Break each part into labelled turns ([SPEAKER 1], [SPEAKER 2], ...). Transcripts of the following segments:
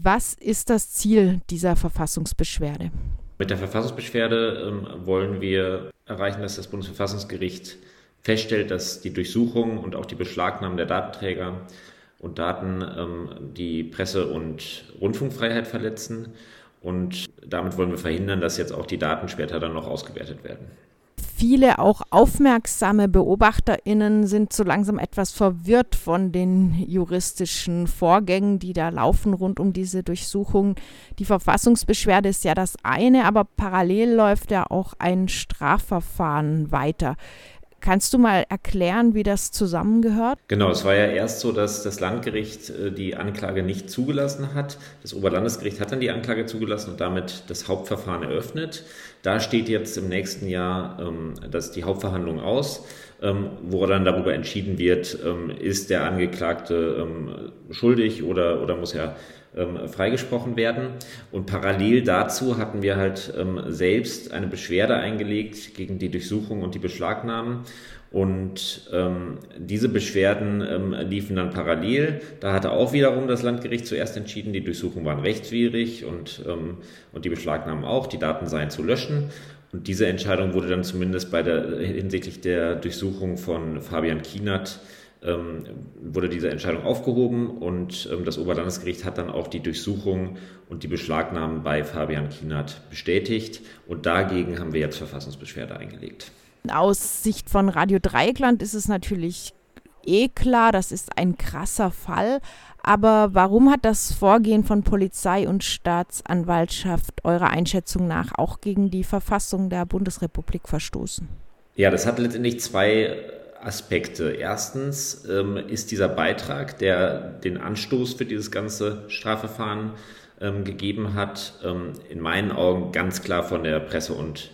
[SPEAKER 1] Was ist das Ziel dieser Verfassungsbeschwerde?
[SPEAKER 2] Mit der Verfassungsbeschwerde ähm, wollen wir erreichen, dass das Bundesverfassungsgericht feststellt, dass die Durchsuchung und auch die Beschlagnahme der Datenträger und Daten ähm, die Presse- und Rundfunkfreiheit verletzen. Und damit wollen wir verhindern, dass jetzt auch die Daten später dann noch ausgewertet werden.
[SPEAKER 1] Viele auch aufmerksame Beobachterinnen sind so langsam etwas verwirrt von den juristischen Vorgängen, die da laufen rund um diese Durchsuchung. Die Verfassungsbeschwerde ist ja das eine, aber parallel läuft ja auch ein Strafverfahren weiter. Kannst du mal erklären, wie das zusammengehört?
[SPEAKER 2] Genau, es war ja erst so, dass das Landgericht äh, die Anklage nicht zugelassen hat. Das Oberlandesgericht hat dann die Anklage zugelassen und damit das Hauptverfahren eröffnet. Da steht jetzt im nächsten Jahr ähm, dass die Hauptverhandlung aus, ähm, wo dann darüber entschieden wird, ähm, ist der Angeklagte schuldig oder, oder muss er ähm, freigesprochen werden. Und parallel dazu hatten wir halt ähm, selbst eine Beschwerde eingelegt gegen die Durchsuchung und die Beschlagnahmen. Und ähm, diese Beschwerden ähm, liefen dann parallel. Da hatte auch wiederum das Landgericht zuerst entschieden, die Durchsuchungen waren rechtswidrig und, ähm, und die Beschlagnahmen auch, die Daten seien zu löschen. Und diese Entscheidung wurde dann zumindest bei der, hinsichtlich der Durchsuchung von Fabian Kienert ähm, wurde diese Entscheidung aufgehoben und ähm, das Oberlandesgericht hat dann auch die Durchsuchung und die Beschlagnahmen bei Fabian Kienert bestätigt und dagegen haben wir jetzt Verfassungsbeschwerde eingelegt.
[SPEAKER 1] Aus Sicht von Radio Dreieckland ist es natürlich eh klar, das ist ein krasser Fall. Aber warum hat das Vorgehen von Polizei und Staatsanwaltschaft eurer Einschätzung nach auch gegen die Verfassung der Bundesrepublik verstoßen?
[SPEAKER 2] Ja, das hat letztendlich zwei Aspekte. Erstens ähm, ist dieser Beitrag, der den Anstoß für dieses ganze Strafverfahren ähm, gegeben hat, ähm, in meinen Augen ganz klar von der Presse- und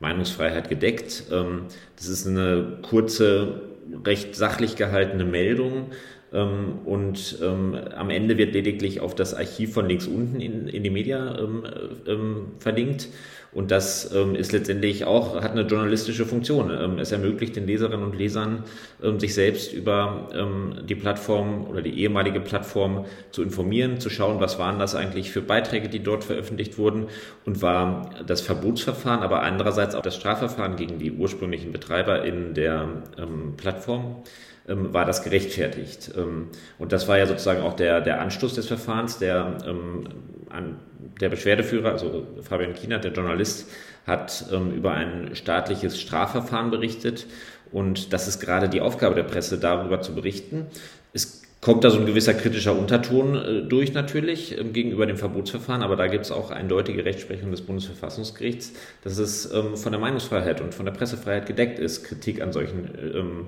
[SPEAKER 2] Meinungsfreiheit gedeckt. Ähm, das ist eine kurze, recht sachlich gehaltene Meldung. Ähm, und ähm, am Ende wird lediglich auf das Archiv von links unten in, in die Media verlinkt. Und das ähm, ist letztendlich auch, hat eine journalistische Funktion. Ähm, es ermöglicht den Leserinnen und Lesern, ähm, sich selbst über ähm, die Plattform oder die ehemalige Plattform zu informieren, zu schauen, was waren das eigentlich für Beiträge, die dort veröffentlicht wurden und war das Verbotsverfahren, aber andererseits auch das Strafverfahren gegen die ursprünglichen Betreiber in der ähm, Plattform ähm, war das gerechtfertigt. und das war ja sozusagen auch der, der Anstoß des Verfahrens, der an der Beschwerdeführer, also Fabian Kienert, der Journalist, hat ähm, über ein staatliches Strafverfahren berichtet. Und das ist gerade die Aufgabe der Presse, darüber zu berichten. Es kommt da so ein gewisser kritischer Unterton äh, durch natürlich ähm, gegenüber dem Verbotsverfahren, aber da gibt es auch eindeutige Rechtsprechung des Bundesverfassungsgerichts, dass es ähm, von der Meinungsfreiheit und von der Pressefreiheit gedeckt ist, Kritik an solchen ähm,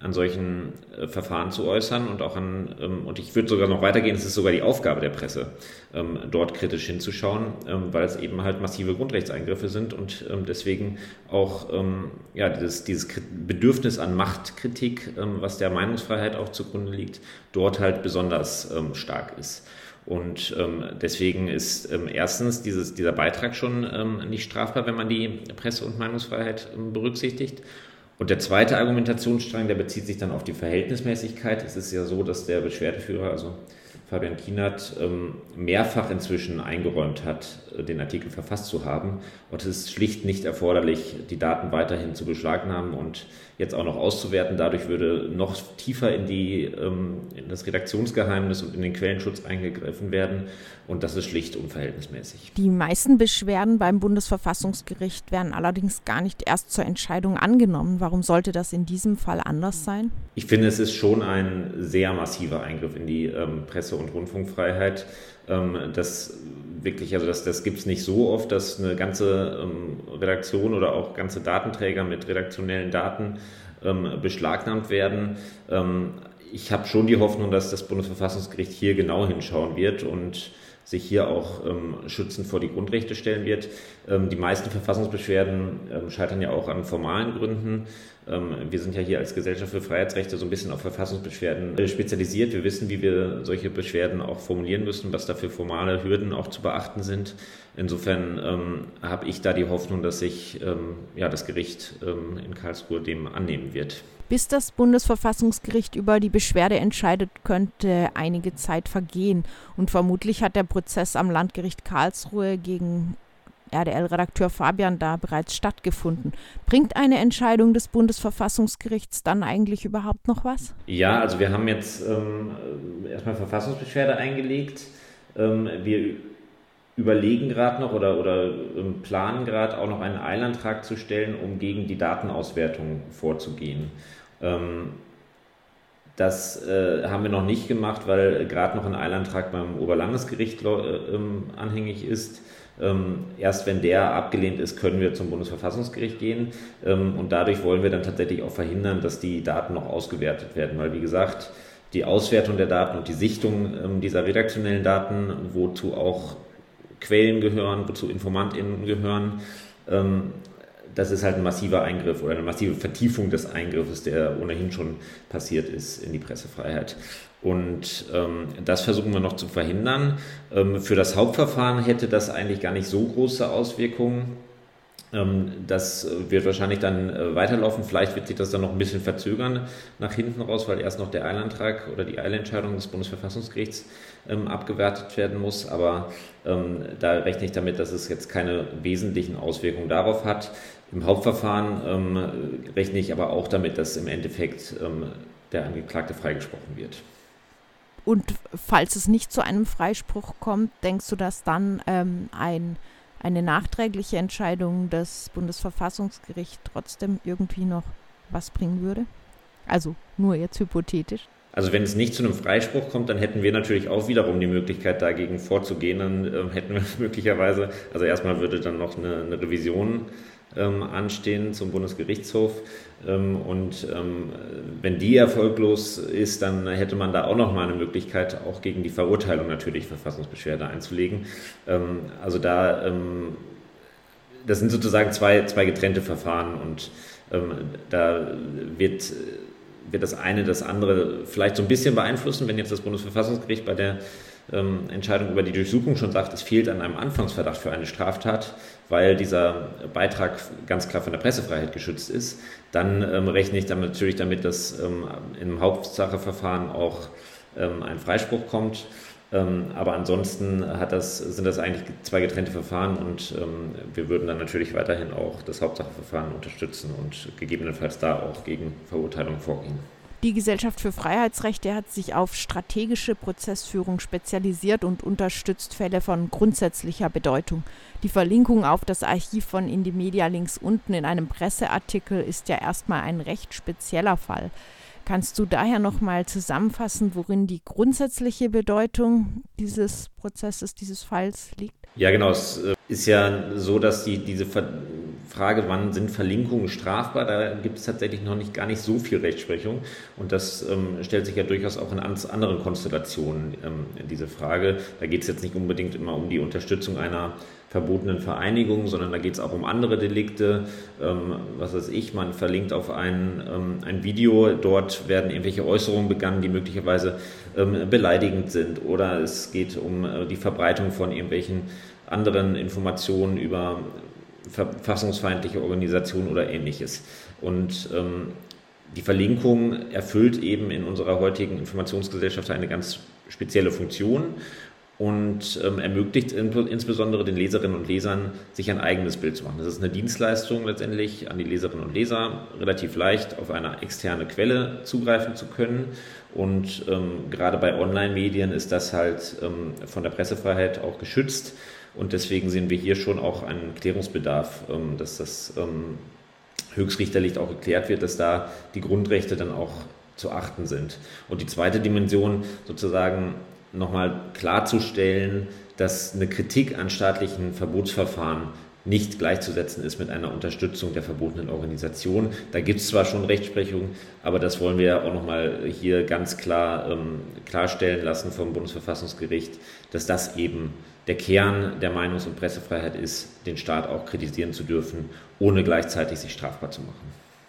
[SPEAKER 2] an solchen äh, Verfahren zu äußern und auch an, ähm, und ich würde sogar noch weitergehen, es ist sogar die Aufgabe der Presse, ähm, dort kritisch hinzuschauen, ähm, weil es eben halt massive Grundrechtseingriffe sind und ähm, deswegen auch ähm, ja, dieses, dieses Bedürfnis an Machtkritik, ähm, was der Meinungsfreiheit auch zugrunde liegt, dort halt besonders stark ist. Und ähm, deswegen ist ähm, erstens dieses, dieser Beitrag schon ähm, nicht strafbar, wenn man die Presse- und Meinungsfreiheit berücksichtigt. Und der zweite Argumentationsstrang, der bezieht sich dann auf die Verhältnismäßigkeit. Es ist ja so, dass der Beschwerdeführer, also Fabian Kienert, ähm, mehrfach inzwischen eingeräumt hat, den Artikel verfasst zu haben. Und es ist schlicht nicht erforderlich, die Daten weiterhin zu beschlagnahmen und jetzt auch noch auszuwerten. Dadurch würde noch tiefer in, die, ähm, in das Redaktionsgeheimnis und in den Quellenschutz eingegriffen werden. Und das ist schlicht unverhältnismäßig.
[SPEAKER 1] Die meisten Beschwerden beim Bundesverfassungsgericht werden allerdings gar nicht erst zur Entscheidung angenommen. Warum sollte das in diesem Fall anders sein?
[SPEAKER 2] Ich finde, es ist schon ein sehr massiver Eingriff in die ähm, Presse- und Rundfunkfreiheit. Ähm, das wirklich, also das, das gibt es nicht so oft, dass eine ganze ähm, Redaktion oder auch ganze Datenträger mit redaktionellen Daten ähm, beschlagnahmt werden. Ähm, ich habe schon die Hoffnung, dass das Bundesverfassungsgericht hier genau hinschauen wird und sich hier auch ähm, schützend vor die Grundrechte stellen wird. Ähm, die meisten Verfassungsbeschwerden ähm, scheitern ja auch an formalen Gründen. Ähm, wir sind ja hier als Gesellschaft für Freiheitsrechte so ein bisschen auf Verfassungsbeschwerden äh, spezialisiert. Wir wissen, wie wir solche Beschwerden auch formulieren müssen, was da für formale Hürden auch zu beachten sind. Insofern ähm, habe ich da die Hoffnung, dass sich ähm, ja, das Gericht ähm, in Karlsruhe dem annehmen wird.
[SPEAKER 1] Bis das Bundesverfassungsgericht über die Beschwerde entscheidet, könnte einige Zeit vergehen. Und vermutlich hat der Prozess am Landgericht Karlsruhe gegen RDL-Redakteur Fabian da bereits stattgefunden. Bringt eine Entscheidung des Bundesverfassungsgerichts dann eigentlich überhaupt noch was?
[SPEAKER 2] Ja, also wir haben jetzt ähm, erstmal Verfassungsbeschwerde eingelegt. Ähm, wir überlegen gerade noch oder, oder ähm, planen gerade auch noch einen Eilantrag zu stellen, um gegen die Datenauswertung vorzugehen. Ähm, das äh, haben wir noch nicht gemacht, weil gerade noch ein Eilantrag beim Oberlandesgericht äh, ähm, anhängig ist. Ähm, erst wenn der abgelehnt ist, können wir zum Bundesverfassungsgericht gehen. Ähm, und dadurch wollen wir dann tatsächlich auch verhindern, dass die Daten noch ausgewertet werden. Weil, wie gesagt, die Auswertung der Daten und die Sichtung ähm, dieser redaktionellen Daten, wozu auch Quellen gehören, wozu InformantInnen gehören, das ist halt ein massiver Eingriff oder eine massive Vertiefung des Eingriffes, der ohnehin schon passiert ist in die Pressefreiheit. Und ähm, das versuchen wir noch zu verhindern. Ähm, für das Hauptverfahren hätte das eigentlich gar nicht so große Auswirkungen. Ähm, das wird wahrscheinlich dann äh, weiterlaufen. Vielleicht wird sich das dann noch ein bisschen verzögern nach hinten raus, weil erst noch der Eilantrag oder die Eilentscheidung des Bundesverfassungsgerichts ähm, abgewertet werden muss. Aber ähm, da rechne ich damit, dass es jetzt keine wesentlichen Auswirkungen darauf hat. Im Hauptverfahren ähm, rechne ich aber auch damit, dass im Endeffekt der Angeklagte freigesprochen wird.
[SPEAKER 1] Und falls es nicht zu einem Freispruch kommt, denkst du, dass dann ähm, ein, eine nachträgliche Entscheidung des Bundesverfassungsgerichts trotzdem irgendwie noch was bringen würde? Also nur jetzt hypothetisch.
[SPEAKER 2] Also wenn es nicht zu einem Freispruch kommt, dann hätten wir natürlich auch wiederum die Möglichkeit, dagegen vorzugehen. Dann äh, hätten wir möglicherweise, also erstmal würde dann noch eine, eine Revision ähm, anstehen zum Bundesgerichtshof. Ähm, und ähm, wenn die erfolglos ist, dann hätte man da auch noch mal eine Möglichkeit, auch gegen die Verurteilung natürlich Verfassungsbeschwerde einzulegen. Ähm, also da, ähm, das sind sozusagen zwei, zwei getrennte Verfahren und ähm, da wird wird das eine das andere vielleicht so ein bisschen beeinflussen, wenn jetzt das Bundesverfassungsgericht bei der ähm, Entscheidung über die Durchsuchung schon sagt, es fehlt an einem Anfangsverdacht für eine Straftat, weil dieser Beitrag ganz klar von der Pressefreiheit geschützt ist, dann ähm, rechne ich dann natürlich damit, dass ähm, im Hauptsacheverfahren auch ähm, ein Freispruch kommt. Ähm, aber ansonsten das, sind das eigentlich zwei getrennte Verfahren und ähm, wir würden dann natürlich weiterhin auch das Hauptsacheverfahren unterstützen und gegebenenfalls da auch gegen Verurteilung vorgehen.
[SPEAKER 1] Die Gesellschaft für Freiheitsrechte hat sich auf strategische Prozessführung spezialisiert und unterstützt Fälle von grundsätzlicher Bedeutung. Die Verlinkung auf das Archiv von Indymedia links unten in einem Presseartikel ist ja erstmal ein recht spezieller Fall. Kannst du daher nochmal zusammenfassen, worin die grundsätzliche Bedeutung dieses Prozesses, dieses Falls liegt?
[SPEAKER 2] Ja, genau. Es äh, ist ja so, dass die, diese Frage, wann sind Verlinkungen strafbar, da gibt es tatsächlich noch nicht gar nicht so viel Rechtsprechung. Und das ähm, stellt sich ja durchaus auch in anderen Konstellationen ähm, diese Frage. Da geht es jetzt nicht unbedingt immer um die Unterstützung einer verbotenen Vereinigung, sondern da geht es auch um andere Delikte. Ähm, was weiß ich, man verlinkt auf ein, ähm, ein Video, dort werden irgendwelche Äußerungen begangen, die möglicherweise ähm, beleidigend sind. Oder es geht um äh, die Verbreitung von irgendwelchen anderen Informationen über verfassungsfeindliche Organisationen oder ähnliches. Und ähm, die Verlinkung erfüllt eben in unserer heutigen Informationsgesellschaft eine ganz spezielle Funktion und ähm, ermöglicht insbesondere den Leserinnen und Lesern, sich ein eigenes Bild zu machen. Das ist eine Dienstleistung letztendlich an die Leserinnen und Leser, relativ leicht auf eine externe Quelle zugreifen zu können. Und ähm, gerade bei Online-Medien ist das halt ähm, von der Pressefreiheit auch geschützt. Und deswegen sehen wir hier schon auch einen Klärungsbedarf, ähm, dass das ähm, höchstrichterlich auch geklärt wird, dass da die Grundrechte dann auch zu achten sind. Und die zweite Dimension sozusagen nochmal klarzustellen, dass eine Kritik an staatlichen Verbotsverfahren nicht gleichzusetzen ist mit einer Unterstützung der verbotenen Organisation. Da gibt es zwar schon Rechtsprechung, aber das wollen wir auch nochmal hier ganz klar ähm, klarstellen lassen vom Bundesverfassungsgericht, dass das eben der Kern der Meinungs- und Pressefreiheit ist, den Staat auch kritisieren zu dürfen, ohne gleichzeitig sich strafbar zu machen.